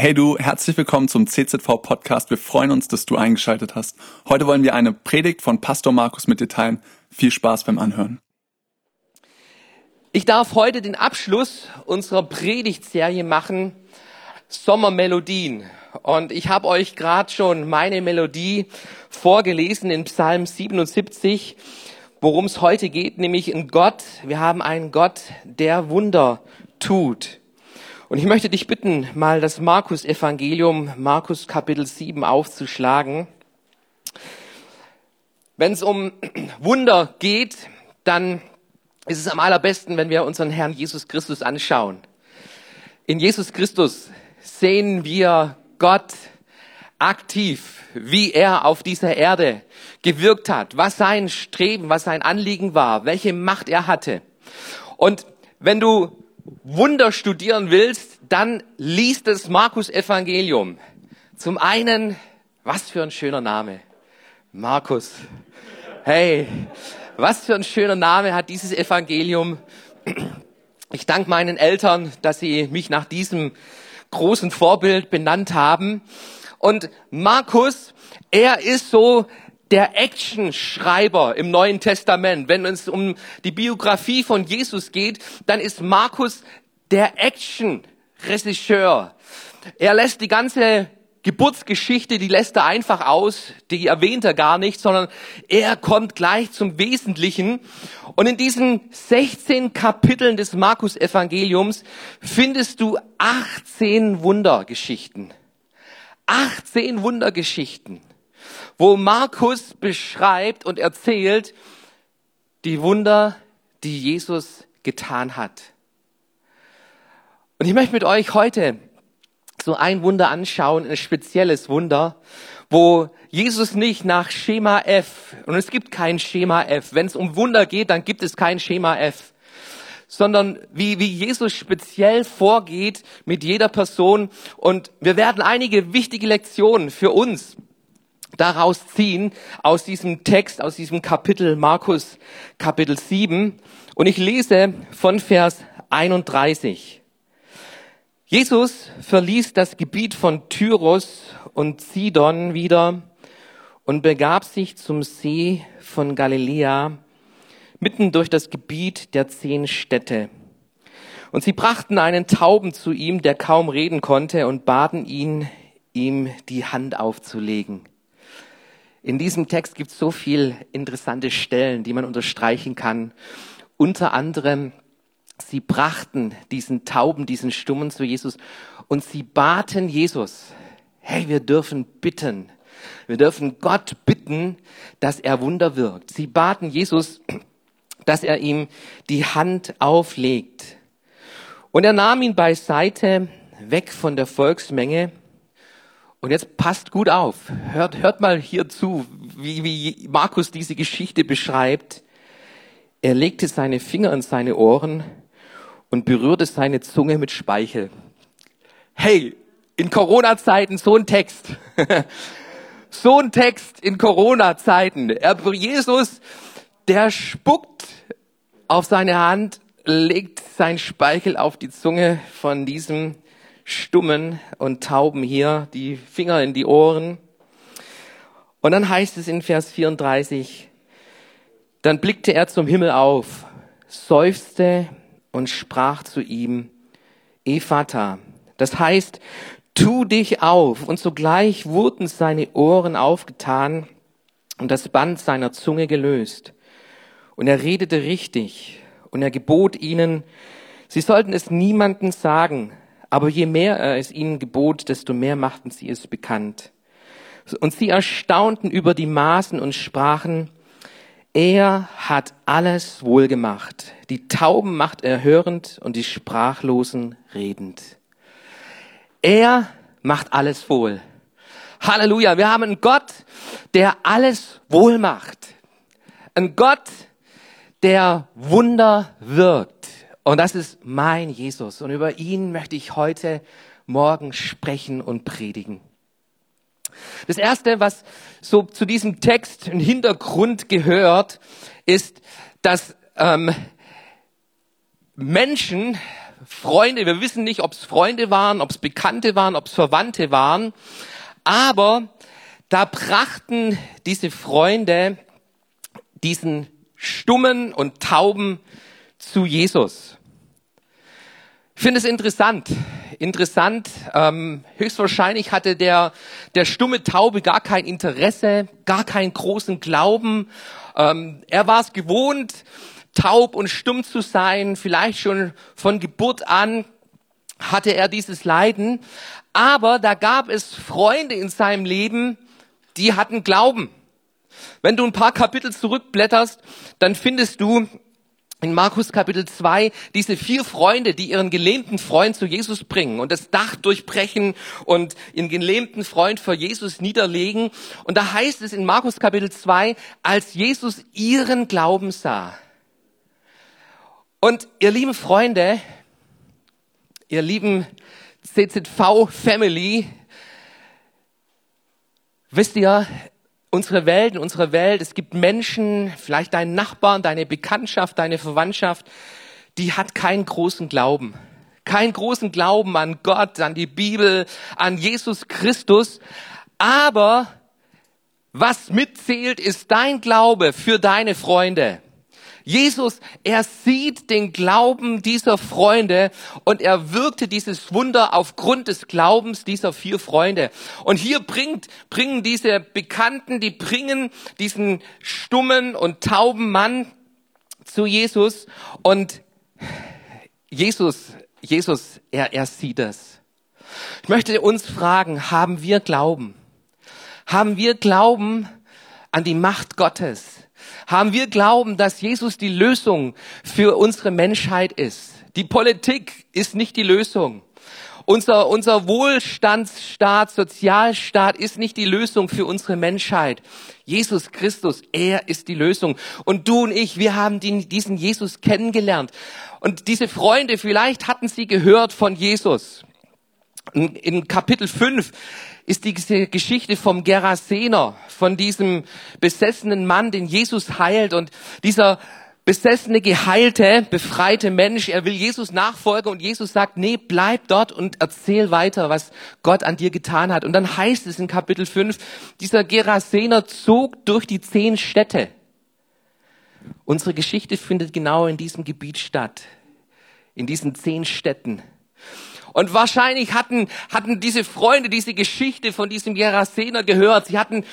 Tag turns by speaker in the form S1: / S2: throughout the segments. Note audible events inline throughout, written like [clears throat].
S1: Hey du, herzlich willkommen zum CZV Podcast. Wir freuen uns, dass du eingeschaltet hast. Heute wollen wir eine Predigt von Pastor Markus mit dir teilen. Viel Spaß beim Anhören.
S2: Ich darf heute den Abschluss unserer Predigtserie machen, Sommermelodien. Und ich habe euch gerade schon meine Melodie vorgelesen in Psalm 77, worum es heute geht, nämlich in Gott. Wir haben einen Gott, der Wunder tut. Und ich möchte dich bitten, mal das Markus-Evangelium, Markus Kapitel 7 aufzuschlagen. Wenn es um [clears throat] Wunder geht, dann ist es am allerbesten, wenn wir unseren Herrn Jesus Christus anschauen. In Jesus Christus sehen wir Gott aktiv, wie er auf dieser Erde gewirkt hat, was sein Streben, was sein Anliegen war, welche Macht er hatte. Und wenn du Wunder studieren willst, dann liest das Markus Evangelium. Zum einen, was für ein schöner Name. Markus. Hey, was für ein schöner Name hat dieses Evangelium. Ich danke meinen Eltern, dass sie mich nach diesem großen Vorbild benannt haben. Und Markus, er ist so der Actionschreiber im Neuen Testament. Wenn es um die Biografie von Jesus geht, dann ist Markus der Action-Regisseur. Er lässt die ganze Geburtsgeschichte, die lässt er einfach aus, die erwähnt er gar nicht, sondern er kommt gleich zum Wesentlichen. Und in diesen 16 Kapiteln des Markus-Evangeliums findest du 18 Wundergeschichten. 18 Wundergeschichten wo Markus beschreibt und erzählt die Wunder, die Jesus getan hat. Und ich möchte mit euch heute so ein Wunder anschauen, ein spezielles Wunder, wo Jesus nicht nach Schema F, und es gibt kein Schema F, wenn es um Wunder geht, dann gibt es kein Schema F, sondern wie, wie Jesus speziell vorgeht mit jeder Person. Und wir werden einige wichtige Lektionen für uns daraus ziehen, aus diesem Text, aus diesem Kapitel Markus Kapitel 7. Und ich lese von Vers 31. Jesus verließ das Gebiet von Tyros und Sidon wieder und begab sich zum See von Galiläa, mitten durch das Gebiet der zehn Städte. Und sie brachten einen Tauben zu ihm, der kaum reden konnte, und baten ihn, ihm die Hand aufzulegen. In diesem Text gibt es so viel interessante Stellen, die man unterstreichen kann. Unter anderem, sie brachten diesen Tauben, diesen Stummen zu Jesus und sie baten Jesus, hey, wir dürfen bitten. Wir dürfen Gott bitten, dass er Wunder wirkt. Sie baten Jesus, dass er ihm die Hand auflegt. Und er nahm ihn beiseite, weg von der Volksmenge und jetzt passt gut auf. Hört, hört mal hier zu, wie, wie Markus diese Geschichte beschreibt. Er legte seine Finger in seine Ohren und berührte seine Zunge mit Speichel. Hey, in Corona-Zeiten so ein Text. [laughs] so ein Text in Corona-Zeiten. Jesus, der spuckt auf seine Hand, legt sein Speichel auf die Zunge von diesem Stummen und Tauben hier, die Finger in die Ohren. Und dann heißt es in Vers 34, dann blickte er zum Himmel auf, seufzte und sprach zu ihm, Ephata. Das heißt, tu dich auf. Und sogleich wurden seine Ohren aufgetan und das Band seiner Zunge gelöst. Und er redete richtig und er gebot ihnen, sie sollten es niemanden sagen, aber je mehr er es ihnen gebot, desto mehr machten sie es bekannt. Und sie erstaunten über die Maßen und sprachen, er hat alles wohl gemacht. Die Tauben macht er hörend und die Sprachlosen redend. Er macht alles wohl. Halleluja. Wir haben einen Gott, der alles wohl macht. Ein Gott, der Wunder wirkt. Und das ist mein Jesus. Und über ihn möchte ich heute Morgen sprechen und predigen. Das erste, was so zu diesem Text im Hintergrund gehört, ist, dass ähm, Menschen Freunde. Wir wissen nicht, ob es Freunde waren, ob es Bekannte waren, ob es Verwandte waren. Aber da brachten diese Freunde diesen stummen und tauben zu Jesus. Ich finde es interessant. Interessant. Ähm, höchstwahrscheinlich hatte der, der stumme Taube gar kein Interesse, gar keinen großen Glauben. Ähm, er war es gewohnt, taub und stumm zu sein. Vielleicht schon von Geburt an hatte er dieses Leiden. Aber da gab es Freunde in seinem Leben, die hatten Glauben. Wenn du ein paar Kapitel zurückblätterst, dann findest du in Markus Kapitel 2 diese vier Freunde, die ihren gelähmten Freund zu Jesus bringen und das Dach durchbrechen und ihren gelähmten Freund vor Jesus niederlegen. Und da heißt es in Markus Kapitel 2, als Jesus ihren Glauben sah. Und ihr lieben Freunde, ihr lieben CZV Family, wisst ihr, unsere Welt, in unserer Welt, es gibt Menschen, vielleicht deinen Nachbarn, deine Bekanntschaft, deine Verwandtschaft, die hat keinen großen Glauben. Keinen großen Glauben an Gott, an die Bibel, an Jesus Christus. Aber was mitzählt, ist dein Glaube für deine Freunde. Jesus, er sieht den Glauben dieser Freunde und er wirkte dieses Wunder aufgrund des Glaubens dieser vier Freunde. Und hier bringt, bringen diese Bekannten, die bringen diesen stummen und tauben Mann zu Jesus und Jesus, Jesus, er, er sieht es. Ich möchte uns fragen, haben wir Glauben? Haben wir Glauben an die Macht Gottes? Haben wir glauben, dass Jesus die Lösung für unsere Menschheit ist. Die Politik ist nicht die Lösung. Unser, unser Wohlstandsstaat, Sozialstaat ist nicht die Lösung für unsere Menschheit. Jesus Christus, er ist die Lösung. Und du und ich, wir haben den, diesen Jesus kennengelernt. Und diese Freunde, vielleicht hatten sie gehört von Jesus. In, Kapitel 5 ist diese Geschichte vom Gerasener, von diesem besessenen Mann, den Jesus heilt und dieser besessene, geheilte, befreite Mensch, er will Jesus nachfolgen und Jesus sagt, nee, bleib dort und erzähl weiter, was Gott an dir getan hat. Und dann heißt es in Kapitel 5, dieser Gerasener zog durch die zehn Städte. Unsere Geschichte findet genau in diesem Gebiet statt, in diesen zehn Städten. Und wahrscheinlich hatten, hatten diese Freunde diese Geschichte von diesem Gerasener gehört. Sie hatten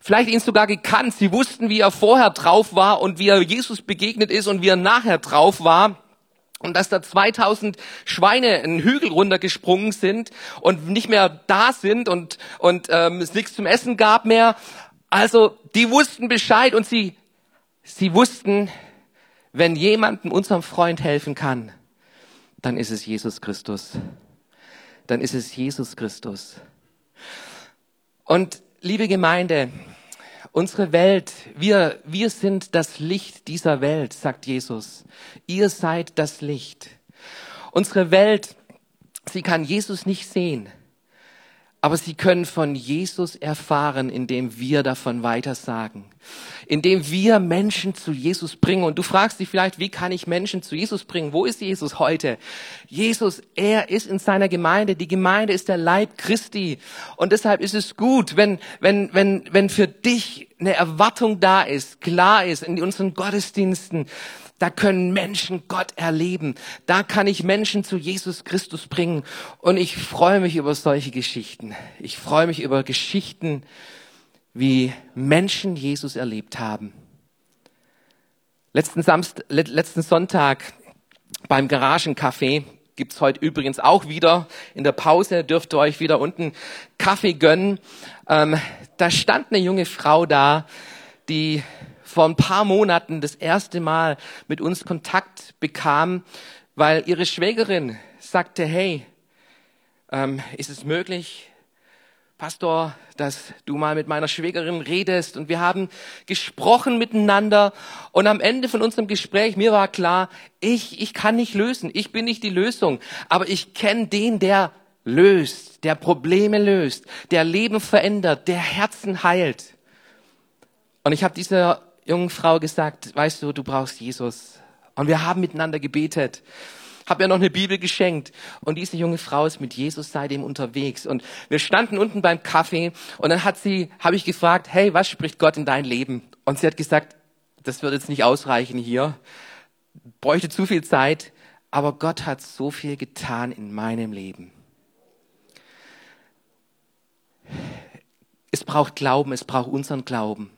S2: vielleicht ihn sogar gekannt. Sie wussten, wie er vorher drauf war und wie er Jesus begegnet ist und wie er nachher drauf war. Und dass da 2000 Schweine einen Hügel runtergesprungen sind und nicht mehr da sind und, und ähm, es nichts zum Essen gab mehr. Also die wussten Bescheid und sie, sie wussten, wenn jemandem unserem Freund helfen kann, dann ist es Jesus Christus dann ist es Jesus Christus. Und liebe Gemeinde, unsere Welt, wir, wir sind das Licht dieser Welt, sagt Jesus. Ihr seid das Licht. Unsere Welt, sie kann Jesus nicht sehen. Aber sie können von Jesus erfahren, indem wir davon weitersagen. Indem wir Menschen zu Jesus bringen. Und du fragst dich vielleicht, wie kann ich Menschen zu Jesus bringen? Wo ist Jesus heute? Jesus, er ist in seiner Gemeinde. Die Gemeinde ist der Leib Christi. Und deshalb ist es gut, wenn, wenn, wenn, wenn für dich eine Erwartung da ist, klar ist in unseren Gottesdiensten, da können Menschen Gott erleben. Da kann ich Menschen zu Jesus Christus bringen. Und ich freue mich über solche Geschichten. Ich freue mich über Geschichten, wie Menschen Jesus erlebt haben. Letzten, Samst letzten Sonntag beim Garagencafé gibt's heute übrigens auch wieder. In der Pause dürft ihr euch wieder unten Kaffee gönnen. Ähm, da stand eine junge Frau da, die vor ein paar Monaten das erste Mal mit uns Kontakt bekam, weil ihre Schwägerin sagte, hey, ähm, ist es möglich, Pastor, dass du mal mit meiner Schwägerin redest und wir haben gesprochen miteinander und am Ende von unserem Gespräch, mir war klar, ich, ich kann nicht lösen, ich bin nicht die Lösung, aber ich kenne den, der löst, der Probleme löst, der Leben verändert, der Herzen heilt. Und ich habe dieser jungen Frau gesagt, weißt du, du brauchst Jesus. Und wir haben miteinander gebetet. Habe ihr noch eine Bibel geschenkt. Und diese junge Frau ist mit Jesus seitdem unterwegs. Und wir standen unten beim Kaffee und dann hat sie, habe ich gefragt, hey, was spricht Gott in dein Leben? Und sie hat gesagt, das wird jetzt nicht ausreichen hier, bräuchte zu viel Zeit, aber Gott hat so viel getan in meinem Leben. Es braucht Glauben, es braucht unseren Glauben.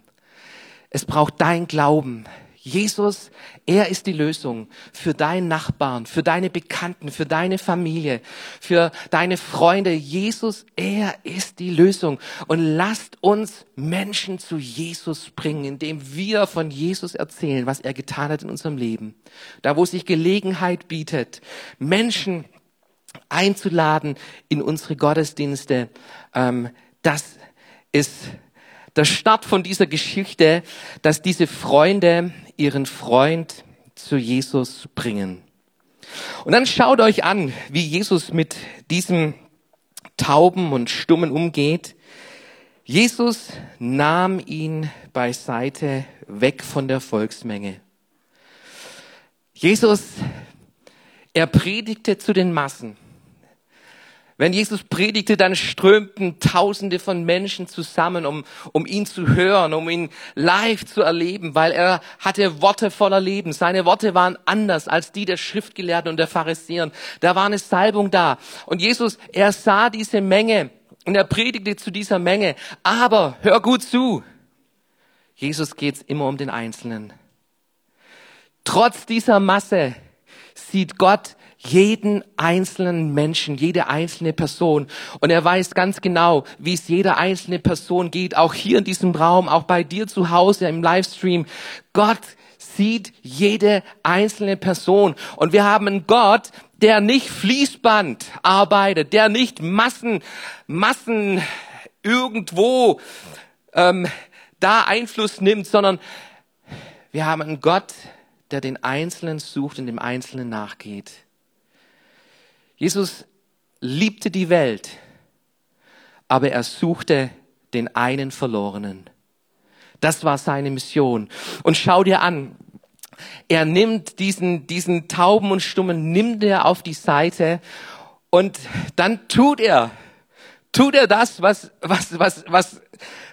S2: Es braucht dein Glauben. Jesus, er ist die Lösung für deinen Nachbarn, für deine Bekannten, für deine Familie, für deine Freunde. Jesus, er ist die Lösung. Und lasst uns Menschen zu Jesus bringen, indem wir von Jesus erzählen, was er getan hat in unserem Leben. Da, wo sich Gelegenheit bietet, Menschen einzuladen in unsere Gottesdienste, ähm, das ist der Start von dieser Geschichte, dass diese Freunde ihren Freund zu Jesus bringen. Und dann schaut euch an, wie Jesus mit diesem Tauben und Stummen umgeht. Jesus nahm ihn beiseite weg von der Volksmenge. Jesus, er predigte zu den Massen. Wenn Jesus predigte, dann strömten Tausende von Menschen zusammen, um, um ihn zu hören, um ihn live zu erleben, weil er hatte Worte voller Leben. Seine Worte waren anders als die der Schriftgelehrten und der Pharisäer. Da war eine Salbung da. Und Jesus, er sah diese Menge und er predigte zu dieser Menge. Aber hör gut zu. Jesus geht's immer um den Einzelnen. Trotz dieser Masse sieht Gott jeden einzelnen Menschen, jede einzelne Person. Und er weiß ganz genau, wie es jeder einzelne Person geht, auch hier in diesem Raum, auch bei dir zu Hause im Livestream. Gott sieht jede einzelne Person. Und wir haben einen Gott, der nicht Fließband arbeitet, der nicht Massen, Massen irgendwo ähm, da Einfluss nimmt, sondern wir haben einen Gott, der den Einzelnen sucht und dem Einzelnen nachgeht. Jesus liebte die Welt, aber er suchte den einen Verlorenen. Das war seine Mission. Und schau dir an, er nimmt diesen, diesen Tauben und Stummen, nimmt er auf die Seite und dann tut er, tut er das, was, was, was, was,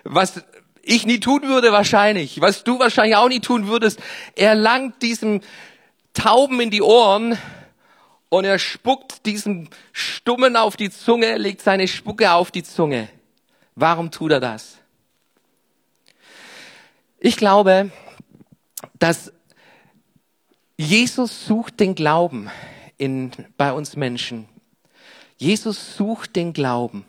S2: was ich nie tun würde wahrscheinlich, was du wahrscheinlich auch nie tun würdest. Er langt diesem Tauben in die Ohren und er spuckt diesem Stummen auf die Zunge, legt seine Spucke auf die Zunge. Warum tut er das? Ich glaube, dass Jesus sucht den Glauben in, bei uns Menschen. Jesus sucht den Glauben.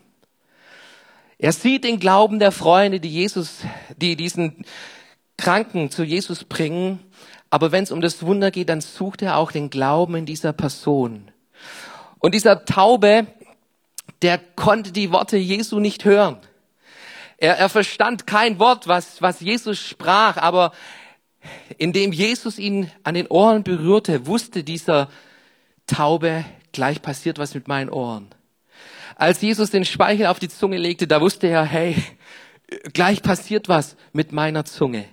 S2: Er sieht den Glauben der Freunde, die Jesus, die diesen Kranken zu Jesus bringen aber wenn es um das Wunder geht, dann sucht er auch den Glauben in dieser Person. Und dieser Taube, der konnte die Worte Jesu nicht hören. Er, er verstand kein Wort, was, was Jesus sprach, aber indem Jesus ihn an den Ohren berührte, wusste dieser Taube, gleich passiert was mit meinen Ohren. Als Jesus den Speichel auf die Zunge legte, da wusste er, hey, gleich passiert was mit meiner Zunge.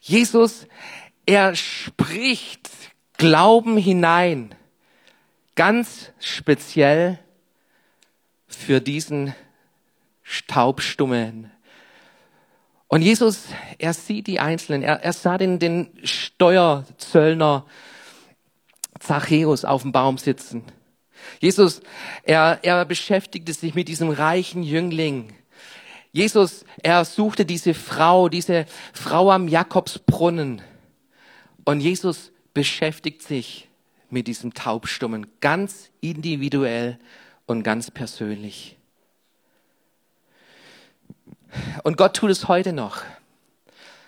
S2: Jesus, er spricht Glauben hinein, ganz speziell für diesen Staubstummen. Und Jesus, er sieht die Einzelnen, er, er sah den, den Steuerzöllner Zachäus auf dem Baum sitzen. Jesus, er, er beschäftigte sich mit diesem reichen Jüngling. Jesus, er suchte diese Frau, diese Frau am Jakobsbrunnen. Und Jesus beschäftigt sich mit diesem Taubstummen ganz individuell und ganz persönlich. Und Gott tut es heute noch.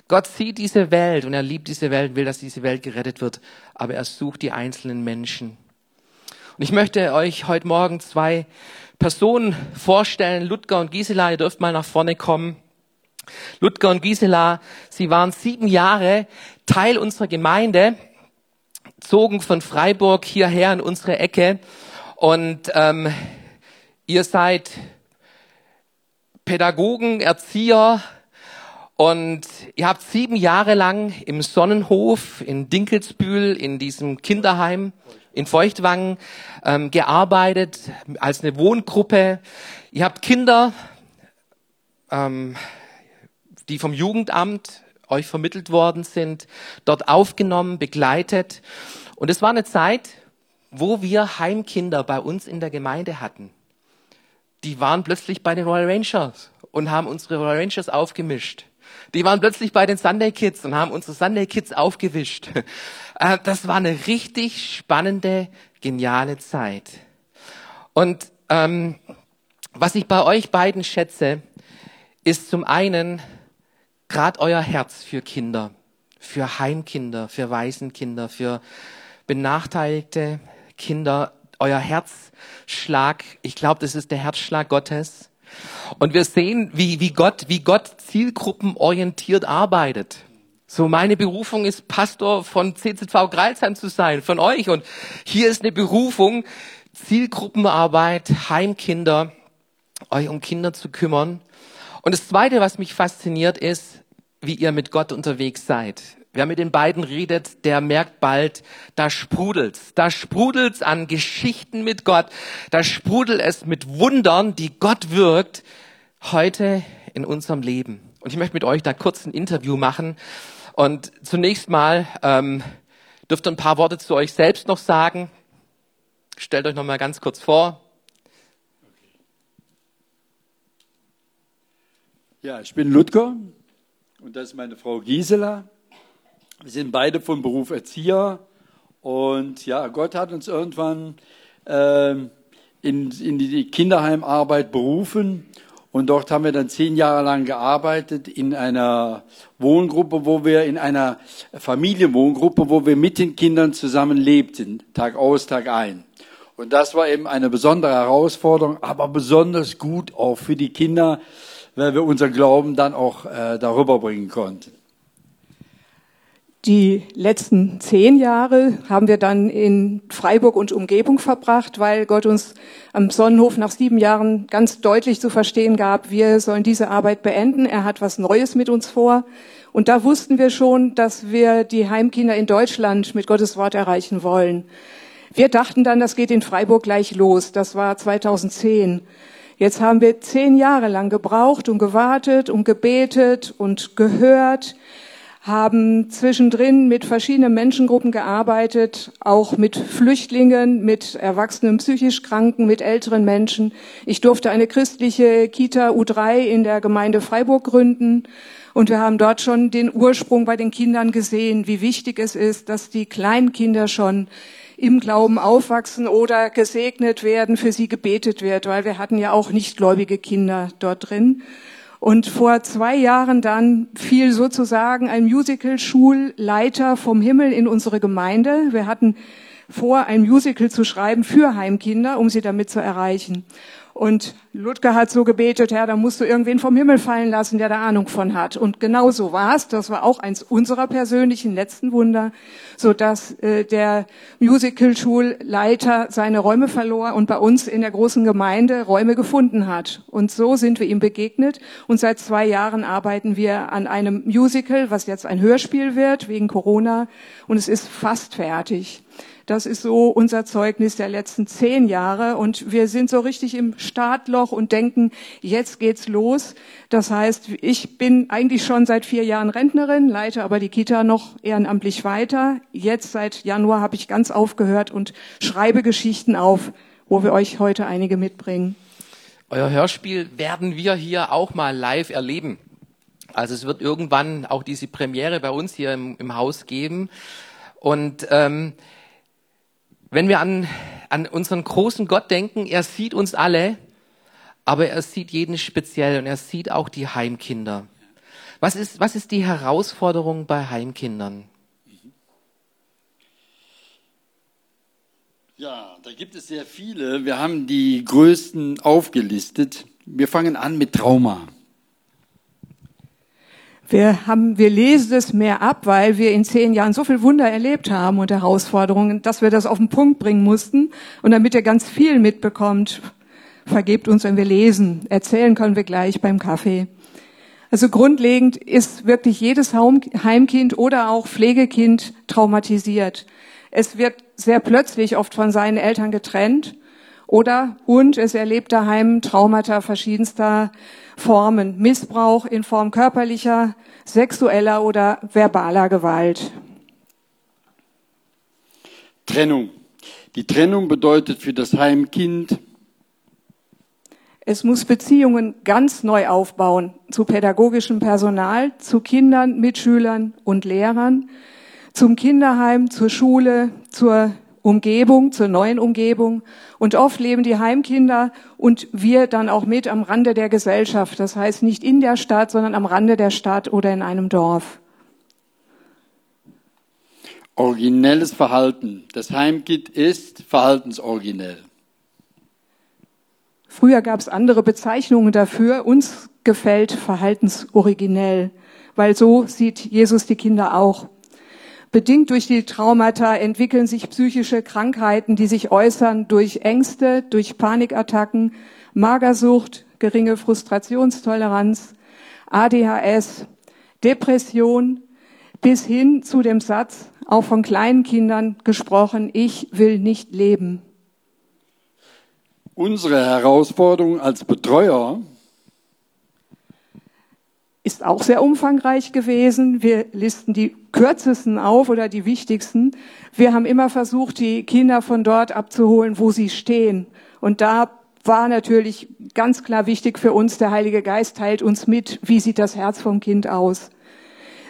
S2: Gott sieht diese Welt und er liebt diese Welt, will, dass diese Welt gerettet wird, aber er sucht die einzelnen Menschen. Und ich möchte euch heute Morgen zwei Personen vorstellen, Ludger und Gisela, ihr dürft mal nach vorne kommen. Ludger und Gisela, sie waren sieben Jahre Teil unserer Gemeinde, zogen von Freiburg hierher in unsere Ecke und ähm, ihr seid Pädagogen, Erzieher und ihr habt sieben Jahre lang im Sonnenhof in Dinkelsbühl in diesem Kinderheim in Feuchtwangen ähm, gearbeitet als eine Wohngruppe. Ihr habt Kinder, ähm, die vom Jugendamt euch vermittelt worden sind, dort aufgenommen, begleitet. Und es war eine Zeit, wo wir Heimkinder bei uns in der Gemeinde hatten. Die waren plötzlich bei den Royal Rangers und haben unsere Royal Rangers aufgemischt. Die waren plötzlich bei den Sunday Kids und haben unsere Sunday Kids aufgewischt. [laughs] Äh, das war eine richtig spannende, geniale Zeit. Und ähm, was ich bei euch beiden schätze, ist zum einen gerade euer Herz für Kinder, für Heimkinder, für Waisenkinder, für benachteiligte Kinder, euer Herzschlag. Ich glaube, das ist der Herzschlag Gottes. Und wir sehen, wie, wie Gott, wie Gott zielgruppenorientiert arbeitet. So, meine Berufung ist Pastor von CZV Greilsheim zu sein, von euch. Und hier ist eine Berufung, Zielgruppenarbeit, Heimkinder, euch um Kinder zu kümmern. Und das Zweite, was mich fasziniert, ist, wie ihr mit Gott unterwegs seid. Wer mit den beiden redet, der merkt bald, da sprudelt's. Da sprudelt's an Geschichten mit Gott. Da sprudelt es mit Wundern, die Gott wirkt, heute in unserem Leben. Und ich möchte mit euch da kurz ein Interview machen. Und zunächst mal ähm, dürft ihr ein paar Worte zu euch selbst noch sagen. Stellt euch noch mal ganz kurz vor.
S3: Ja, ich bin Ludger und das ist meine Frau Gisela. Wir sind beide vom Beruf Erzieher und ja, Gott hat uns irgendwann äh, in, in die Kinderheimarbeit berufen und dort haben wir dann zehn Jahre lang gearbeitet in einer Wohngruppe, wo wir in einer Familienwohngruppe, wo wir mit den Kindern zusammen lebten, Tag aus, Tag ein. Und das war eben eine besondere Herausforderung, aber besonders gut auch für die Kinder, weil wir unser Glauben dann auch äh, darüber bringen konnten.
S4: Die letzten zehn Jahre haben wir dann in Freiburg und Umgebung verbracht, weil Gott uns am Sonnenhof nach sieben Jahren ganz deutlich zu verstehen gab, wir sollen diese Arbeit beenden. Er hat was Neues mit uns vor. Und da wussten wir schon, dass wir die Heimkinder in Deutschland mit Gottes Wort erreichen wollen. Wir dachten dann, das geht in Freiburg gleich los. Das war 2010. Jetzt haben wir zehn Jahre lang gebraucht und gewartet und gebetet und gehört, haben zwischendrin mit verschiedenen Menschengruppen gearbeitet, auch mit Flüchtlingen, mit erwachsenen psychisch Kranken, mit älteren Menschen. Ich durfte eine christliche Kita U3 in der Gemeinde Freiburg gründen. Und wir haben dort schon den Ursprung bei den Kindern gesehen, wie wichtig es ist, dass die kleinen Kinder schon im Glauben aufwachsen oder gesegnet werden, für sie gebetet wird, weil wir hatten ja auch nichtgläubige Kinder dort drin. Und vor zwei Jahren dann fiel sozusagen ein Musical-Schulleiter vom Himmel in unsere Gemeinde. Wir hatten vor, ein Musical zu schreiben für Heimkinder, um sie damit zu erreichen. Und Ludger hat so gebetet, Herr, da musst du irgendwen vom Himmel fallen lassen, der da Ahnung von hat. Und genau so war es. Das war auch eins unserer persönlichen letzten Wunder, so dass äh, der Musical-Schulleiter seine Räume verlor und bei uns in der großen Gemeinde Räume gefunden hat. Und so sind wir ihm begegnet. Und seit zwei Jahren arbeiten wir an einem Musical, was jetzt ein Hörspiel wird wegen Corona. Und es ist fast fertig. Das ist so unser Zeugnis der letzten zehn Jahre. Und wir sind so richtig im Startloch und denken, jetzt geht's los. Das heißt, ich bin eigentlich schon seit vier Jahren Rentnerin, leite aber die Kita noch ehrenamtlich weiter. Jetzt seit Januar habe ich ganz aufgehört und schreibe Geschichten auf, wo wir euch heute einige mitbringen.
S2: Euer Hörspiel werden wir hier auch mal live erleben. Also es wird irgendwann auch diese Premiere bei uns hier im, im Haus geben. Und ähm, wenn wir an, an unseren großen Gott denken, er sieht uns alle, aber er sieht jeden speziell und er sieht auch die Heimkinder. Was ist, was ist die Herausforderung bei Heimkindern?
S3: Ja, da gibt es sehr viele. Wir haben die größten aufgelistet. Wir fangen an mit Trauma.
S4: Wir haben, wir lesen es mehr ab, weil wir in zehn Jahren so viel Wunder erlebt haben und Herausforderungen, dass wir das auf den Punkt bringen mussten. Und damit ihr ganz viel mitbekommt, vergebt uns, wenn wir lesen. Erzählen können wir gleich beim Kaffee. Also grundlegend ist wirklich jedes Heimkind oder auch Pflegekind traumatisiert. Es wird sehr plötzlich oft von seinen Eltern getrennt oder und es erlebt daheim Traumata verschiedenster Formen, Missbrauch in Form körperlicher, sexueller oder verbaler Gewalt.
S3: Trennung. Die Trennung bedeutet für das Heimkind,
S4: es muss Beziehungen ganz neu aufbauen zu pädagogischem Personal, zu Kindern, Mitschülern und Lehrern, zum Kinderheim, zur Schule, zur Umgebung, zur neuen Umgebung. Und oft leben die Heimkinder und wir dann auch mit am Rande der Gesellschaft. Das heißt nicht in der Stadt, sondern am Rande der Stadt oder in einem Dorf.
S3: Originelles Verhalten. Das Heimkind ist verhaltensoriginell.
S4: Früher gab es andere Bezeichnungen dafür. Uns gefällt verhaltensoriginell, weil so sieht Jesus die Kinder auch. Bedingt durch die Traumata entwickeln sich psychische Krankheiten, die sich äußern durch Ängste, durch Panikattacken, Magersucht, geringe Frustrationstoleranz, ADHS, Depression, bis hin zu dem Satz, auch von kleinen Kindern gesprochen, ich will nicht leben.
S3: Unsere Herausforderung als Betreuer
S4: ist auch sehr umfangreich gewesen. Wir listen die kürzesten auf oder die wichtigsten. Wir haben immer versucht, die Kinder von dort abzuholen, wo sie stehen. Und da war natürlich ganz klar wichtig für uns, der Heilige Geist teilt uns mit, wie sieht das Herz vom Kind aus.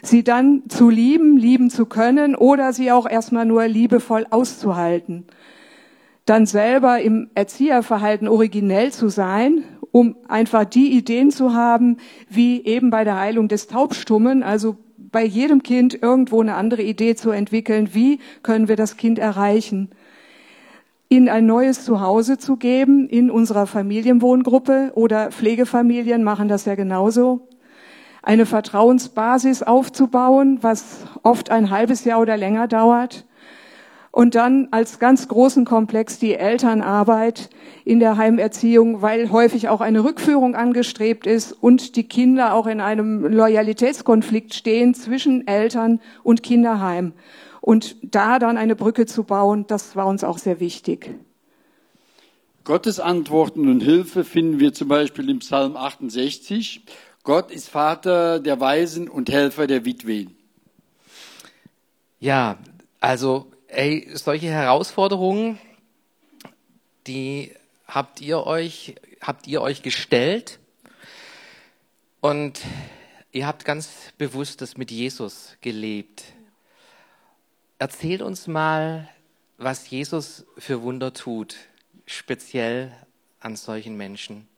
S4: Sie dann zu lieben, lieben zu können oder sie auch erstmal nur liebevoll auszuhalten dann selber im Erzieherverhalten originell zu sein, um einfach die Ideen zu haben, wie eben bei der Heilung des Taubstummen, also bei jedem Kind irgendwo eine andere Idee zu entwickeln, wie können wir das Kind erreichen, ihnen ein neues Zuhause zu geben in unserer Familienwohngruppe oder Pflegefamilien machen das ja genauso, eine Vertrauensbasis aufzubauen, was oft ein halbes Jahr oder länger dauert, und dann als ganz großen Komplex die Elternarbeit in der Heimerziehung, weil häufig auch eine Rückführung angestrebt ist und die Kinder auch in einem Loyalitätskonflikt stehen zwischen Eltern und Kinderheim. Und da dann eine Brücke zu bauen, das war uns auch sehr wichtig.
S3: Gottes Antworten und Hilfe finden wir zum Beispiel im Psalm 68. Gott ist Vater der Weisen und Helfer der Witwen.
S2: Ja, also ey, solche Herausforderungen, die habt ihr euch, habt ihr euch gestellt und ihr habt ganz bewusst das mit Jesus gelebt. Erzählt uns mal, was Jesus für Wunder tut, speziell an solchen Menschen.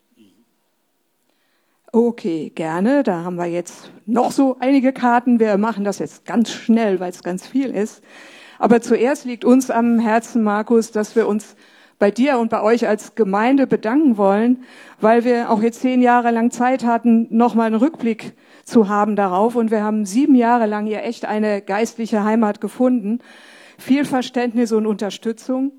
S4: Okay, gerne. Da haben wir jetzt noch so einige Karten. Wir machen das jetzt ganz schnell, weil es ganz viel ist. Aber zuerst liegt uns am Herzen, Markus, dass wir uns bei dir und bei euch als Gemeinde bedanken wollen, weil wir auch jetzt zehn Jahre lang Zeit hatten, nochmal einen Rückblick zu haben darauf. Und wir haben sieben Jahre lang hier echt eine geistliche Heimat gefunden. Viel Verständnis und Unterstützung.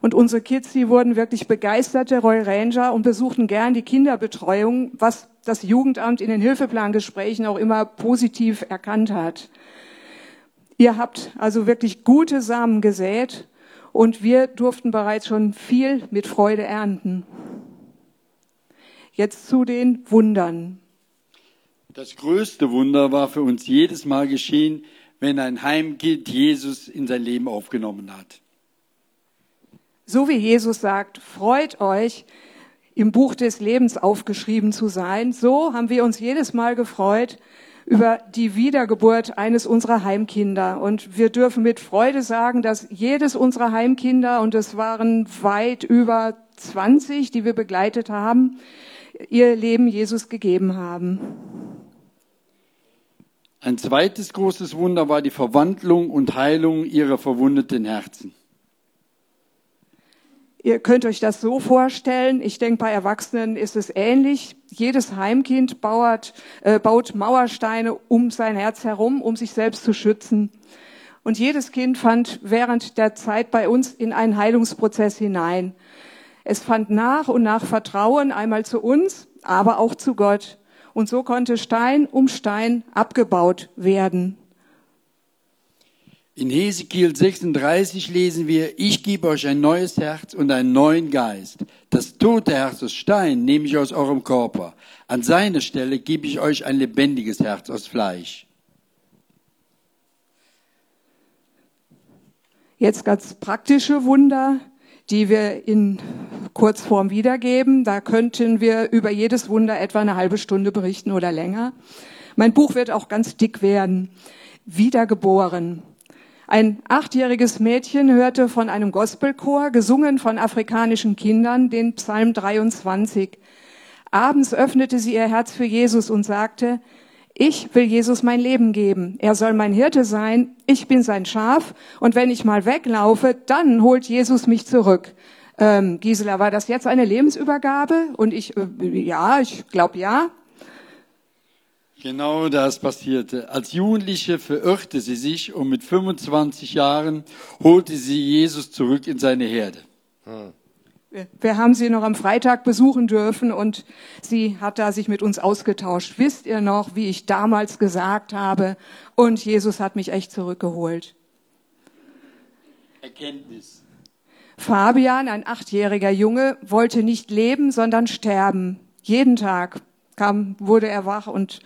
S4: Und unsere Kids, die wurden wirklich begeisterte Royal Ranger und besuchten gern die Kinderbetreuung, was das Jugendamt in den Hilfeplangesprächen auch immer positiv erkannt hat. Ihr habt also wirklich gute Samen gesät und wir durften bereits schon viel mit Freude ernten. Jetzt zu den Wundern.
S3: Das größte Wunder war für uns jedes Mal geschehen, wenn ein Heimkind Jesus in sein Leben aufgenommen hat.
S4: So wie Jesus sagt, freut euch, im Buch des Lebens aufgeschrieben zu sein, so haben wir uns jedes Mal gefreut, über die Wiedergeburt eines unserer Heimkinder. Und wir dürfen mit Freude sagen, dass jedes unserer Heimkinder, und es waren weit über 20, die wir begleitet haben, ihr Leben Jesus gegeben haben.
S3: Ein zweites großes Wunder war die Verwandlung und Heilung ihrer verwundeten Herzen.
S4: Ihr könnt euch das so vorstellen. Ich denke, bei Erwachsenen ist es ähnlich. Jedes Heimkind baut, äh, baut Mauersteine um sein Herz herum, um sich selbst zu schützen. Und jedes Kind fand während der Zeit bei uns in einen Heilungsprozess hinein. Es fand nach und nach Vertrauen einmal zu uns, aber auch zu Gott. Und so konnte Stein um Stein abgebaut werden.
S3: In Hesekiel 36 lesen wir, ich gebe euch ein neues Herz und einen neuen Geist. Das tote Herz aus Stein nehme ich aus eurem Körper. An seine Stelle gebe ich euch ein lebendiges Herz aus Fleisch.
S4: Jetzt ganz praktische Wunder, die wir in Kurzform wiedergeben. Da könnten wir über jedes Wunder etwa eine halbe Stunde berichten oder länger. Mein Buch wird auch ganz dick werden. Wiedergeboren. Ein achtjähriges Mädchen hörte von einem Gospelchor, gesungen von afrikanischen Kindern, den Psalm 23. Abends öffnete sie ihr Herz für Jesus und sagte, ich will Jesus mein Leben geben. Er soll mein Hirte sein. Ich bin sein Schaf. Und wenn ich mal weglaufe, dann holt Jesus mich zurück. Ähm, Gisela, war das jetzt eine Lebensübergabe? Und ich, äh, ja, ich glaube ja.
S3: Genau das passierte. Als Jugendliche verirrte sie sich und mit 25 Jahren holte sie Jesus zurück in seine Herde. Hm.
S4: Wir haben sie noch am Freitag besuchen dürfen und sie hat da sich mit uns ausgetauscht. Wisst ihr noch, wie ich damals gesagt habe? Und Jesus hat mich echt zurückgeholt.
S3: Erkenntnis.
S4: Fabian, ein achtjähriger Junge, wollte nicht leben, sondern sterben. Jeden Tag kam, wurde er wach und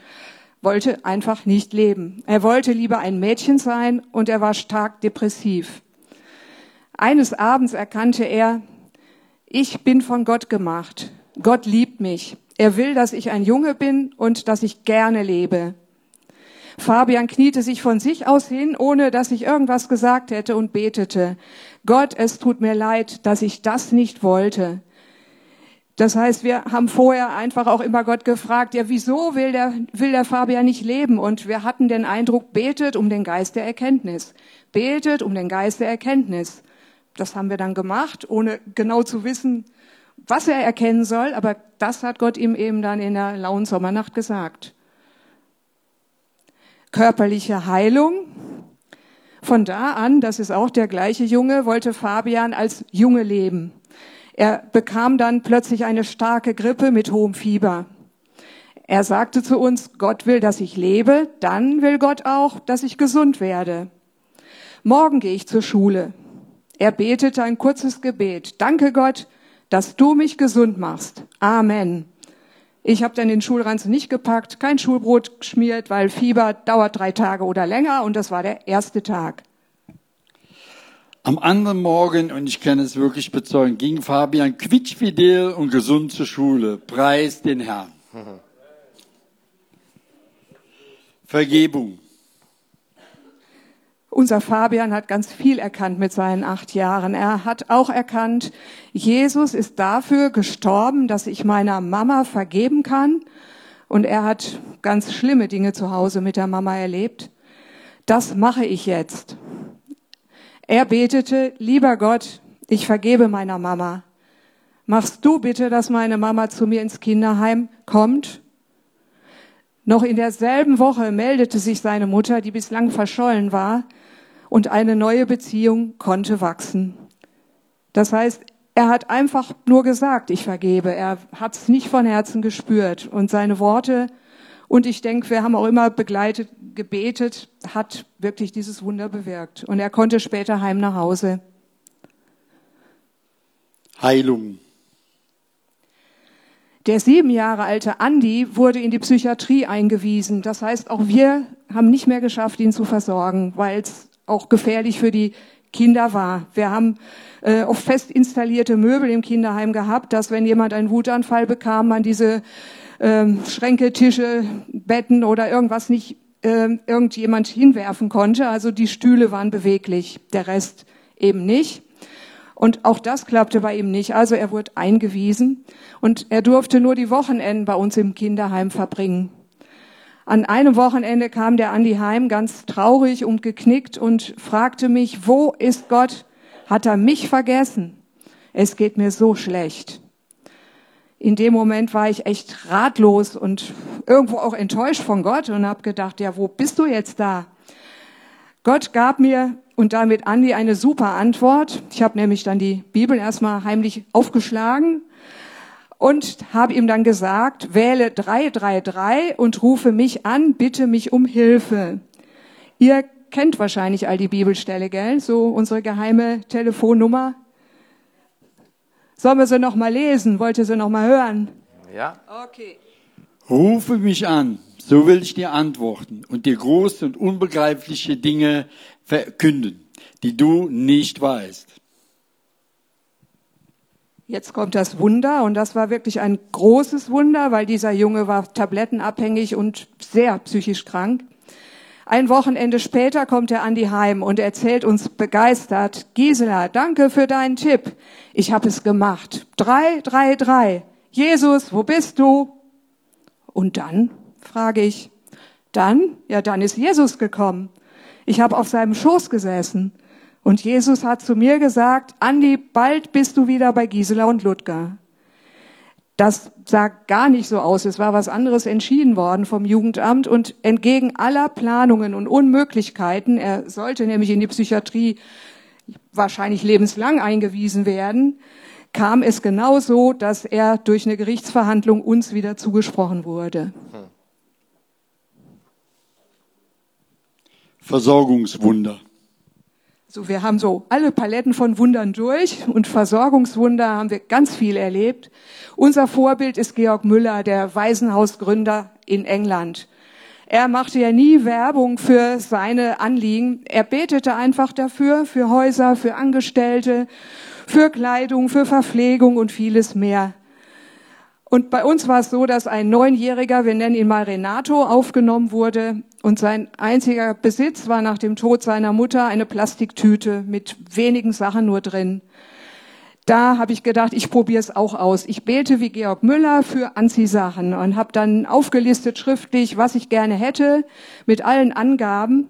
S4: wollte einfach nicht leben. Er wollte lieber ein Mädchen sein und er war stark depressiv. Eines Abends erkannte er, ich bin von Gott gemacht. Gott liebt mich. Er will, dass ich ein Junge bin und dass ich gerne lebe. Fabian kniete sich von sich aus hin, ohne dass ich irgendwas gesagt hätte und betete. Gott, es tut mir leid, dass ich das nicht wollte. Das heißt, wir haben vorher einfach auch immer Gott gefragt, ja, wieso will der, will der Fabian nicht leben? Und wir hatten den Eindruck, betet um den Geist der Erkenntnis. Betet um den Geist der Erkenntnis. Das haben wir dann gemacht, ohne genau zu wissen, was er erkennen soll, aber das hat Gott ihm eben dann in der lauen Sommernacht gesagt. Körperliche Heilung. Von da an, das ist auch der gleiche Junge, wollte Fabian als Junge leben. Er bekam dann plötzlich eine starke Grippe mit hohem Fieber. Er sagte zu uns, Gott will, dass ich lebe, dann will Gott auch, dass ich gesund werde. Morgen gehe ich zur Schule. Er betete ein kurzes Gebet. Danke Gott, dass du mich gesund machst. Amen. Ich habe dann den Schulranzen nicht gepackt, kein Schulbrot geschmiert, weil Fieber dauert drei Tage oder länger und das war der erste Tag.
S3: Am anderen Morgen, und ich kann es wirklich bezeugen, ging Fabian quietschfidel und gesund zur Schule. Preis den Herrn. Vergebung.
S4: Unser Fabian hat ganz viel erkannt mit seinen acht Jahren. Er hat auch erkannt, Jesus ist dafür gestorben, dass ich meiner Mama vergeben kann. Und er hat ganz schlimme Dinge zu Hause mit der Mama erlebt. Das mache ich jetzt. Er betete, lieber Gott, ich vergebe meiner Mama. Machst du bitte, dass meine Mama zu mir ins Kinderheim kommt? Noch in derselben Woche meldete sich seine Mutter, die bislang verschollen war, und eine neue Beziehung konnte wachsen. Das heißt, er hat einfach nur gesagt, ich vergebe. Er hat es nicht von Herzen gespürt. Und seine Worte, und ich denke, wir haben auch immer begleitet, gebetet, hat wirklich dieses Wunder bewirkt. Und er konnte später heim nach Hause.
S3: Heilung.
S4: Der sieben Jahre alte Andi wurde in die Psychiatrie eingewiesen. Das heißt, auch wir haben nicht mehr geschafft, ihn zu versorgen, weil es auch gefährlich für die Kinder war. Wir haben äh, oft fest installierte Möbel im Kinderheim gehabt, dass wenn jemand einen Wutanfall bekam, man diese ähm, Schränke, Tische, Betten oder irgendwas nicht äh, irgendjemand hinwerfen konnte. Also die Stühle waren beweglich, der Rest eben nicht. Und auch das klappte bei ihm nicht. Also er wurde eingewiesen und er durfte nur die Wochenenden bei uns im Kinderheim verbringen. An einem Wochenende kam der Andi heim, ganz traurig und geknickt und fragte mich, wo ist Gott? Hat er mich vergessen? Es geht mir so schlecht. In dem Moment war ich echt ratlos und irgendwo auch enttäuscht von Gott und habe gedacht, ja, wo bist du jetzt da? Gott gab mir und damit Andi eine super Antwort. Ich habe nämlich dann die Bibel erstmal heimlich aufgeschlagen und habe ihm dann gesagt, wähle 333 und rufe mich an, bitte mich um Hilfe. Ihr kennt wahrscheinlich all die Bibelstelle, gell? So unsere geheime Telefonnummer. Sollen wir sie noch mal lesen? Wollt ihr sie noch mal hören?
S2: Ja.
S4: Okay.
S3: Rufe mich an, so will ich dir antworten und dir große und unbegreifliche Dinge verkünden, die du nicht weißt.
S4: Jetzt kommt das Wunder und das war wirklich ein großes Wunder, weil dieser Junge war tablettenabhängig und sehr psychisch krank. Ein Wochenende später kommt er Andi heim und erzählt uns begeistert, Gisela, danke für deinen Tipp. Ich habe es gemacht. Drei, drei, drei. Jesus, wo bist du? Und dann, frage ich, dann, ja, dann ist Jesus gekommen. Ich habe auf seinem Schoß gesessen und Jesus hat zu mir gesagt, Andi, bald bist du wieder bei Gisela und Ludger. Das sah gar nicht so aus. Es war was anderes entschieden worden vom Jugendamt und entgegen aller Planungen und Unmöglichkeiten, er sollte nämlich in die Psychiatrie wahrscheinlich lebenslang eingewiesen werden, kam es genau so, dass er durch eine Gerichtsverhandlung uns wieder zugesprochen wurde.
S3: Versorgungswunder.
S4: So, wir haben so alle Paletten von Wundern durch und Versorgungswunder haben wir ganz viel erlebt. Unser Vorbild ist Georg Müller, der Waisenhausgründer in England. Er machte ja nie Werbung für seine Anliegen. Er betete einfach dafür, für Häuser, für Angestellte, für Kleidung, für Verpflegung und vieles mehr. Und bei uns war es so, dass ein Neunjähriger, wir nennen ihn mal Renato, aufgenommen wurde und sein einziger Besitz war nach dem Tod seiner Mutter eine Plastiktüte mit wenigen Sachen nur drin. Da habe ich gedacht, ich probiere es auch aus. Ich bete wie Georg Müller für Anziehsachen und habe dann aufgelistet schriftlich, was ich gerne hätte, mit allen Angaben.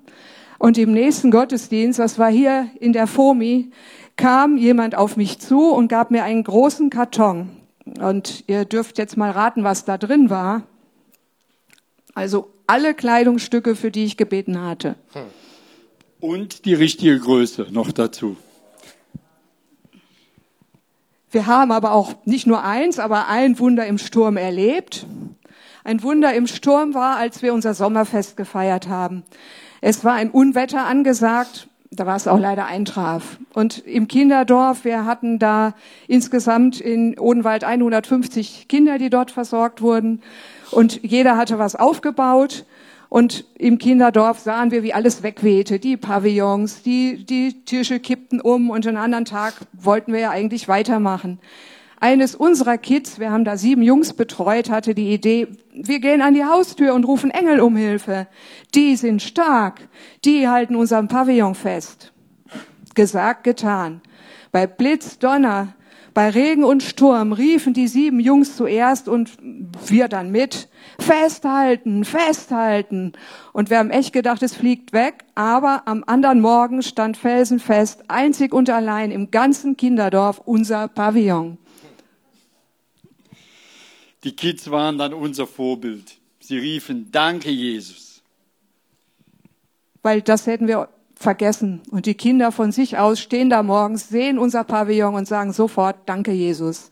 S4: Und im nächsten Gottesdienst, das war hier in der FOMI, kam jemand auf mich zu und gab mir einen großen Karton und ihr dürft jetzt mal raten, was da drin war. Also alle Kleidungsstücke, für die ich gebeten hatte.
S3: Und die richtige Größe noch dazu.
S4: Wir haben aber auch nicht nur eins, aber ein Wunder im Sturm erlebt. Ein Wunder im Sturm war, als wir unser Sommerfest gefeiert haben. Es war ein Unwetter angesagt da war es auch leider eintraf. Und im Kinderdorf, wir hatten da insgesamt in Odenwald 150 Kinder, die dort versorgt wurden. Und jeder hatte was aufgebaut. Und im Kinderdorf sahen wir, wie alles wegwehte. Die Pavillons, die, die Tische kippten um und einen anderen Tag wollten wir ja eigentlich weitermachen. Eines unserer Kids, wir haben da sieben Jungs betreut, hatte die Idee, wir gehen an die Haustür und rufen Engel um Hilfe. Die sind stark, die halten unseren Pavillon fest. Gesagt, getan. Bei Blitz, Donner, bei Regen und Sturm riefen die sieben Jungs zuerst und wir dann mit. Festhalten, festhalten. Und wir haben echt gedacht, es fliegt weg. Aber am anderen Morgen stand felsenfest, einzig und allein im ganzen Kinderdorf unser Pavillon.
S3: Die Kids waren dann unser Vorbild. Sie riefen, danke Jesus.
S4: Weil das hätten wir vergessen. Und die Kinder von sich aus stehen da morgens, sehen unser Pavillon und sagen sofort, danke Jesus.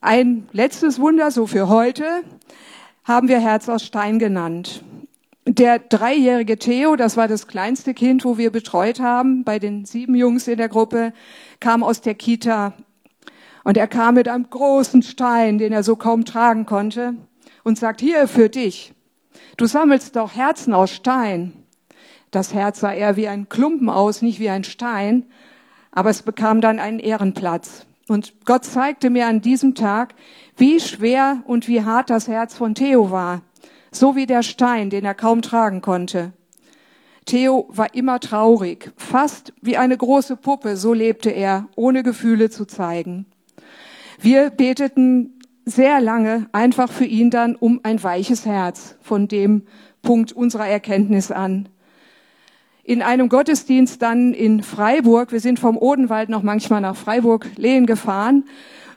S4: Ein letztes Wunder, so für heute, haben wir Herz aus Stein genannt. Der dreijährige Theo, das war das kleinste Kind, wo wir betreut haben, bei den sieben Jungs in der Gruppe, kam aus der Kita und er kam mit einem großen Stein, den er so kaum tragen konnte, und sagt, hier für dich. Du sammelst doch Herzen aus Stein. Das Herz sah eher wie ein Klumpen aus, nicht wie ein Stein, aber es bekam dann einen Ehrenplatz. Und Gott zeigte mir an diesem Tag, wie schwer und wie hart das Herz von Theo war, so wie der Stein, den er kaum tragen konnte. Theo war immer traurig, fast wie eine große Puppe, so lebte er, ohne Gefühle zu zeigen. Wir beteten sehr lange einfach für ihn dann um ein weiches Herz von dem Punkt unserer Erkenntnis an. In einem Gottesdienst dann in Freiburg, wir sind vom Odenwald noch manchmal nach Freiburg-Lehen gefahren,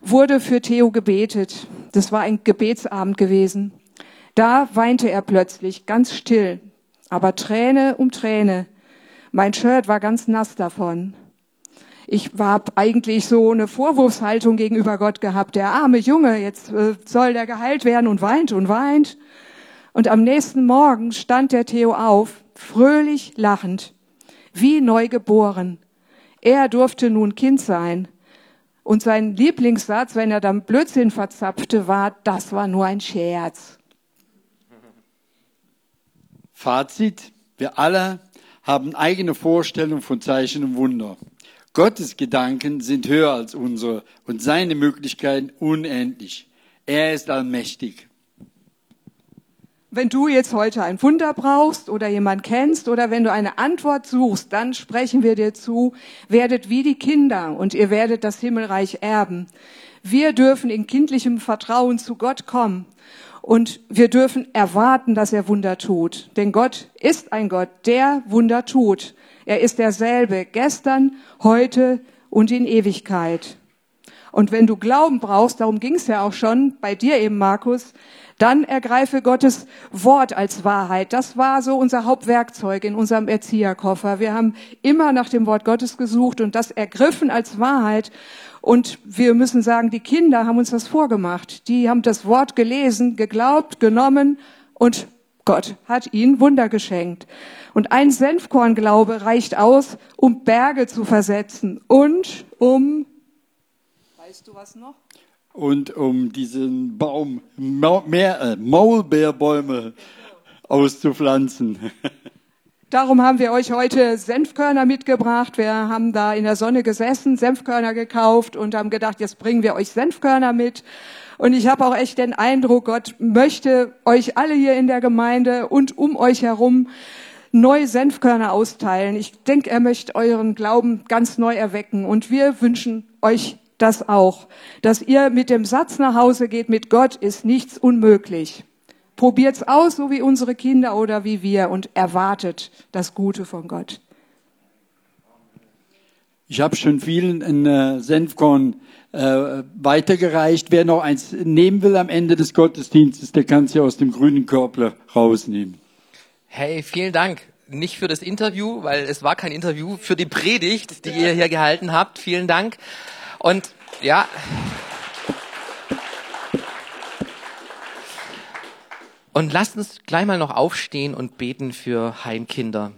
S4: wurde für Theo gebetet. Das war ein Gebetsabend gewesen. Da weinte er plötzlich, ganz still, aber Träne um Träne. Mein Shirt war ganz nass davon ich war eigentlich so eine Vorwurfshaltung gegenüber Gott gehabt. Der arme Junge, jetzt äh, soll der geheilt werden und weint und weint. Und am nächsten Morgen stand der Theo auf, fröhlich lachend, wie neu geboren. Er durfte nun Kind sein. Und sein Lieblingssatz, wenn er dann Blödsinn verzapfte, war, das war nur ein Scherz.
S3: Fazit, wir alle haben eigene Vorstellungen von Zeichen und Wunder. Gottes Gedanken sind höher als unsere und seine Möglichkeiten unendlich. Er ist allmächtig.
S4: Wenn du jetzt heute ein Wunder brauchst oder jemand kennst oder wenn du eine Antwort suchst, dann sprechen wir dir zu, werdet wie die Kinder und ihr werdet das Himmelreich erben. Wir dürfen in kindlichem Vertrauen zu Gott kommen und wir dürfen erwarten, dass er Wunder tut. Denn Gott ist ein Gott, der Wunder tut. Er ist derselbe, gestern, heute und in Ewigkeit. Und wenn du Glauben brauchst, darum ging es ja auch schon bei dir eben, Markus, dann ergreife Gottes Wort als Wahrheit. Das war so unser Hauptwerkzeug in unserem Erzieherkoffer. Wir haben immer nach dem Wort Gottes gesucht und das ergriffen als Wahrheit. Und wir müssen sagen, die Kinder haben uns das vorgemacht. Die haben das Wort gelesen, geglaubt, genommen und Gott hat ihnen Wunder geschenkt. Und ein Senfkornglaube reicht aus, um Berge zu versetzen und um, weißt du was noch?
S3: und um diesen Baum, äh, Maulbeerbäume auszupflanzen. [laughs]
S4: Darum haben wir euch heute Senfkörner mitgebracht. Wir haben da in der Sonne gesessen, Senfkörner gekauft und haben gedacht, jetzt bringen wir euch Senfkörner mit. Und ich habe auch echt den Eindruck, Gott möchte euch alle hier in der Gemeinde und um euch herum neue Senfkörner austeilen. Ich denke, er möchte euren Glauben ganz neu erwecken. Und wir wünschen euch das auch, dass ihr mit dem Satz nach Hause geht, mit Gott ist nichts unmöglich. Probiert's aus, so wie unsere Kinder oder wie wir und erwartet das Gute von Gott.
S3: Ich habe schon vielen ein äh, Senfkorn äh, weitergereicht. Wer noch eins nehmen will am Ende des Gottesdienstes, der kann es ja aus dem grünen Körper rausnehmen.
S2: Hey, vielen Dank. Nicht für das Interview, weil es war kein Interview, für die Predigt, die ihr hier gehalten habt. Vielen Dank. Und ja. Und lasst uns gleich mal noch aufstehen und beten für Heimkinder.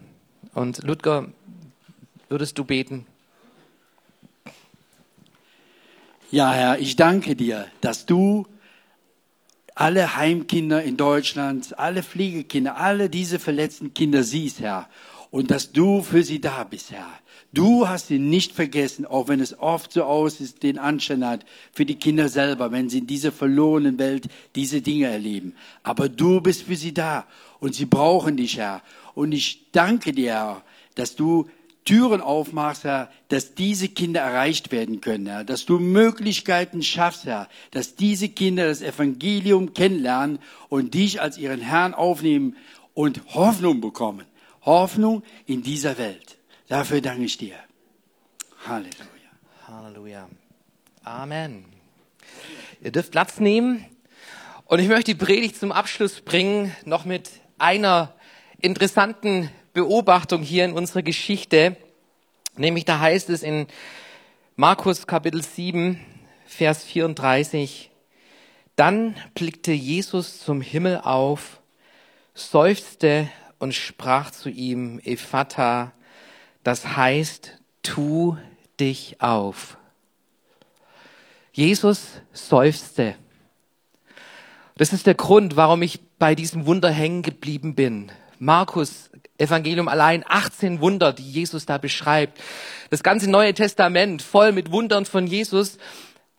S2: Und Ludger, würdest du beten?
S3: Ja, Herr, ich danke dir, dass du alle Heimkinder in Deutschland, alle Pflegekinder, alle diese verletzten Kinder siehst, Herr, und dass du für sie da bist, Herr. Du hast ihn nicht vergessen, auch wenn es oft so aussieht, den Anschein hat für die Kinder selber, wenn sie in dieser verlorenen Welt diese Dinge erleben. Aber du bist für sie da und sie brauchen dich, Herr. Und ich danke dir, Herr, dass du Türen aufmachst, Herr, dass diese Kinder erreicht werden können, Herr, dass du Möglichkeiten schaffst, Herr, dass diese Kinder das Evangelium kennenlernen und dich als ihren Herrn aufnehmen und Hoffnung bekommen. Hoffnung in dieser Welt. Dafür danke ich dir. Halleluja.
S2: Halleluja. Amen. Ihr dürft Platz nehmen. Und ich möchte die Predigt zum Abschluss bringen, noch mit einer interessanten Beobachtung hier in unserer Geschichte. Nämlich da heißt es in Markus Kapitel 7, Vers 34, dann blickte Jesus zum Himmel auf, seufzte und sprach zu ihm, Ephata, das heißt, tu dich auf. Jesus seufzte. Das ist der Grund, warum ich bei diesem Wunder hängen geblieben bin. Markus Evangelium allein 18 Wunder, die Jesus da beschreibt. Das ganze Neue Testament voll mit Wundern von Jesus.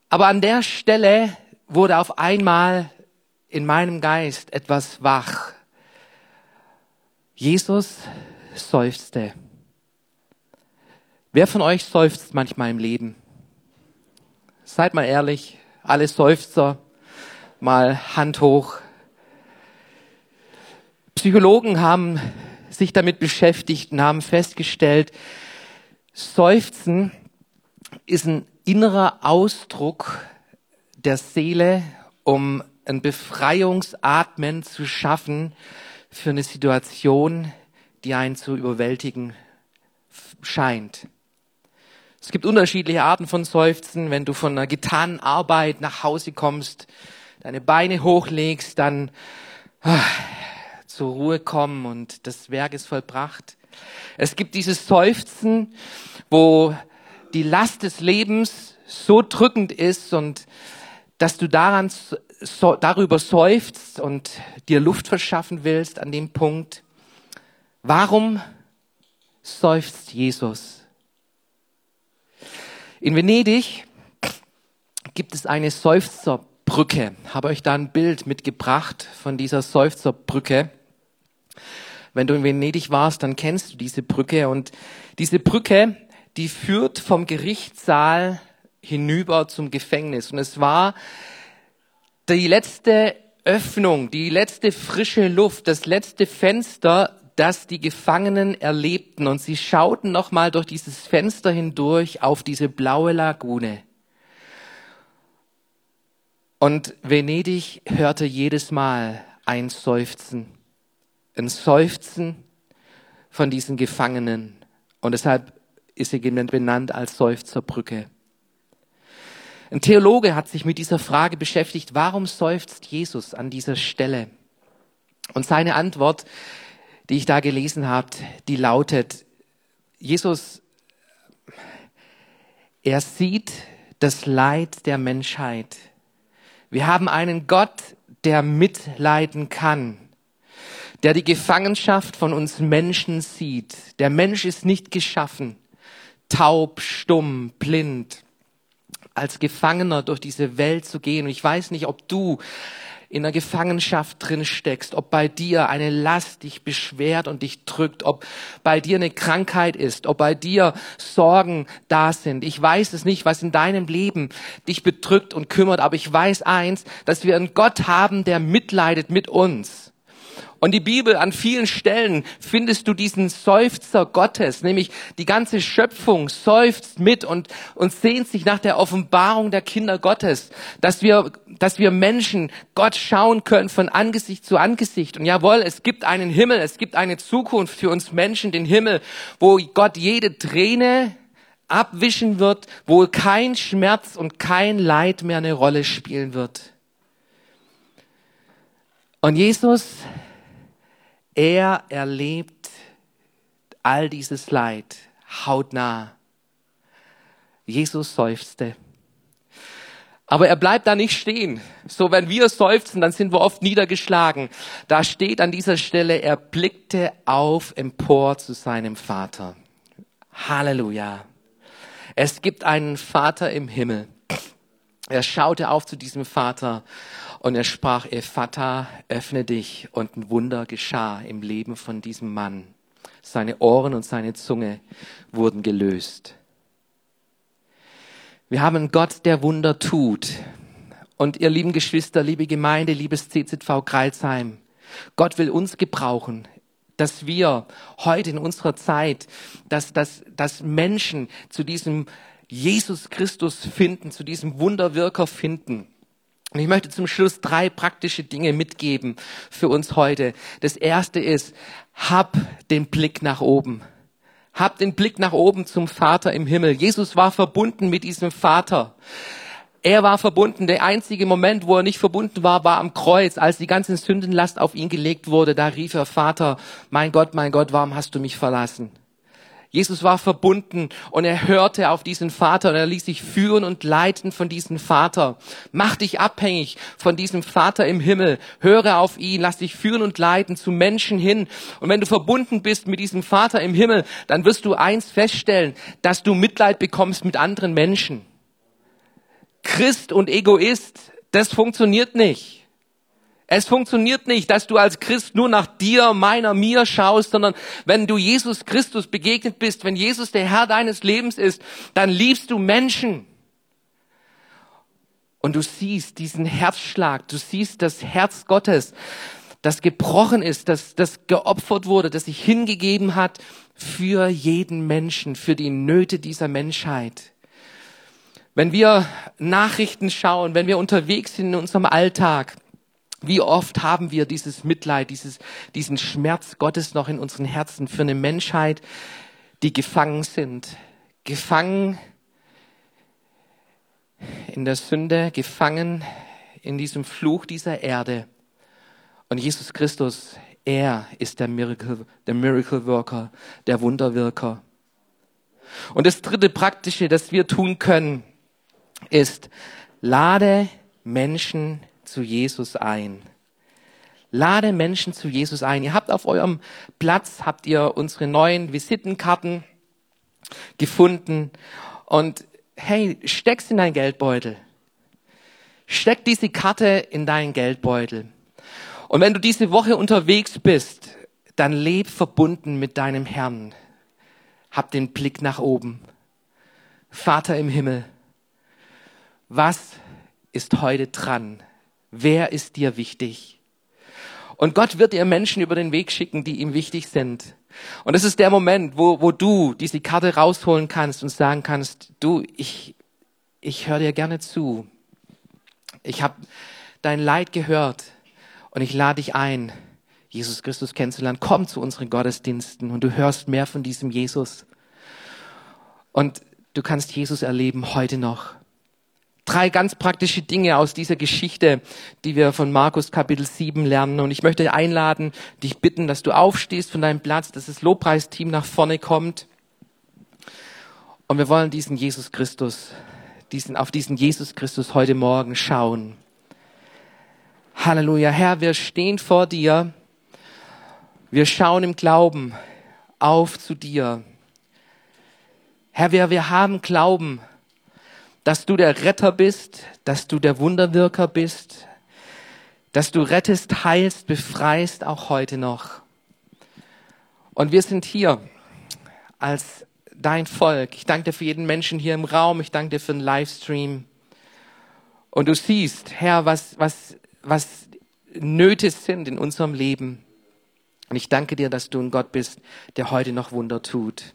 S2: Aber an der Stelle wurde auf einmal in meinem Geist etwas wach. Jesus seufzte. Wer von euch seufzt manchmal im Leben? Seid mal ehrlich, alle Seufzer, mal Hand hoch. Psychologen haben sich damit beschäftigt und haben festgestellt, Seufzen ist ein innerer Ausdruck der Seele, um ein Befreiungsatmen zu schaffen für eine Situation, die einen zu überwältigen scheint. Es gibt unterschiedliche Arten von Seufzen. Wenn du von einer getanen Arbeit nach Hause kommst, deine Beine hochlegst, dann ah, zur Ruhe kommen und das Werk ist vollbracht. Es gibt dieses Seufzen, wo die Last des Lebens so drückend ist und dass du daran so, darüber seufzt und dir Luft verschaffen willst an dem Punkt. Warum seufzt Jesus? In Venedig gibt es eine Seufzerbrücke. Habe euch da ein Bild mitgebracht von dieser Seufzerbrücke. Wenn du in Venedig warst, dann kennst du diese Brücke und diese Brücke, die führt vom Gerichtssaal hinüber zum Gefängnis und es war die letzte Öffnung, die letzte frische Luft, das letzte Fenster, das die Gefangenen erlebten und sie schauten nochmal durch dieses Fenster hindurch auf diese blaue Lagune. Und Venedig hörte jedes Mal ein Seufzen, ein Seufzen von diesen Gefangenen. Und deshalb ist sie benannt als Seufzerbrücke. Ein Theologe hat sich mit dieser Frage beschäftigt, warum seufzt Jesus an dieser Stelle? Und seine Antwort, die ich da gelesen habe, die lautet, Jesus, er sieht das Leid der Menschheit wir haben einen Gott, der mitleiden kann, der die Gefangenschaft von uns Menschen sieht. Der Mensch ist nicht geschaffen, taub, stumm, blind, als Gefangener durch diese Welt zu gehen. Und ich weiß nicht, ob du in der Gefangenschaft drin steckst, ob bei dir eine Last dich beschwert und dich drückt, ob bei dir eine Krankheit ist, ob bei dir Sorgen da sind. Ich weiß es nicht, was in deinem Leben dich bedrückt und kümmert, aber ich weiß eins, dass wir einen Gott haben, der mitleidet mit uns. Und die Bibel an vielen Stellen findest du diesen Seufzer Gottes, nämlich die ganze Schöpfung seufzt mit und, und sehnt sich nach der Offenbarung der Kinder Gottes, dass wir, dass wir Menschen Gott schauen können von Angesicht zu Angesicht. Und jawohl, es gibt einen Himmel, es gibt eine Zukunft für uns Menschen, den Himmel, wo Gott jede Träne abwischen wird, wo kein Schmerz und kein Leid mehr eine Rolle spielen wird. Und Jesus er erlebt all dieses Leid hautnah. Jesus seufzte. Aber er bleibt da nicht stehen. So, wenn wir seufzen, dann sind wir oft niedergeschlagen. Da steht an dieser Stelle, er blickte auf empor zu seinem Vater. Halleluja. Es gibt einen Vater im Himmel. Er schaute auf zu diesem Vater und er sprach, Ephata, öffne dich. Und ein Wunder geschah im Leben von diesem Mann. Seine Ohren und seine Zunge wurden gelöst. Wir haben einen Gott, der Wunder tut. Und ihr lieben Geschwister, liebe Gemeinde, liebes CZV Kreilsheim, Gott will uns gebrauchen, dass wir heute in unserer Zeit, dass, dass, dass Menschen zu diesem Jesus Christus finden, zu diesem Wunderwirker finden. Und ich möchte zum Schluss drei praktische Dinge mitgeben für uns heute. Das erste ist, hab den Blick nach oben. Hab den Blick nach oben zum Vater im Himmel. Jesus war verbunden mit diesem Vater. Er war verbunden. Der einzige Moment, wo er nicht verbunden war, war am Kreuz, als die ganze Sündenlast auf ihn gelegt wurde. Da rief er, Vater, mein Gott, mein Gott, warum hast du mich verlassen? Jesus war verbunden und er hörte auf diesen Vater und er ließ sich führen und leiten von diesem Vater. Mach dich abhängig von diesem Vater im Himmel. Höre auf ihn, lass dich führen und leiten zu Menschen hin. Und wenn du verbunden bist mit diesem Vater im Himmel, dann wirst du eins feststellen, dass du Mitleid bekommst mit anderen Menschen. Christ und Egoist, das funktioniert nicht. Es funktioniert nicht, dass du als Christ nur nach dir, meiner, mir schaust, sondern wenn du Jesus Christus begegnet bist, wenn Jesus der Herr deines Lebens ist, dann liebst du Menschen. Und du siehst diesen Herzschlag, du siehst das Herz Gottes, das gebrochen ist, das, das geopfert wurde, das sich hingegeben hat für jeden Menschen, für die Nöte dieser Menschheit. Wenn wir Nachrichten schauen, wenn wir unterwegs sind in unserem Alltag, wie oft haben wir dieses Mitleid, dieses, diesen Schmerz Gottes noch in unseren Herzen für eine Menschheit, die gefangen sind, gefangen in der Sünde, gefangen in diesem Fluch dieser Erde. Und Jesus Christus, Er ist der Miracle, der Miracle Worker, der Wunderwirker. Und das dritte Praktische, das wir tun können, ist, lade Menschen zu Jesus ein. Lade Menschen zu Jesus ein. Ihr habt auf eurem Platz, habt ihr unsere neuen Visitenkarten gefunden und hey, steck's in deinen Geldbeutel. Steck diese Karte in deinen Geldbeutel. Und wenn du diese Woche unterwegs bist, dann leb verbunden mit deinem Herrn. Hab den Blick nach oben. Vater im Himmel, was ist heute dran? Wer ist dir wichtig? Und Gott wird dir Menschen über den Weg schicken, die ihm wichtig sind. Und das ist der Moment, wo, wo du diese Karte rausholen kannst und sagen kannst, du, ich, ich höre dir gerne zu. Ich habe dein Leid gehört und ich lade dich ein, Jesus Christus kennenzulernen. Komm zu unseren Gottesdiensten und du hörst mehr von diesem Jesus. Und du kannst Jesus erleben heute noch. Drei ganz praktische Dinge aus dieser Geschichte, die wir von Markus Kapitel 7 lernen. Und ich möchte einladen, dich bitten, dass du aufstehst von deinem Platz, dass das Lobpreisteam nach vorne kommt. Und wir wollen diesen Jesus Christus, diesen, auf diesen Jesus Christus heute Morgen schauen. Halleluja. Herr, wir stehen vor dir. Wir schauen im Glauben auf zu dir. Herr, wir, wir haben Glauben, dass du der Retter bist, dass du der Wunderwirker bist, dass du rettest, heilst, befreist, auch heute noch. Und wir sind hier als dein Volk. Ich danke dir für jeden Menschen hier im Raum. Ich danke dir für den Livestream. Und du siehst, Herr, was, was was Nöte sind in unserem Leben. Und ich danke dir, dass du ein Gott bist, der heute noch Wunder tut.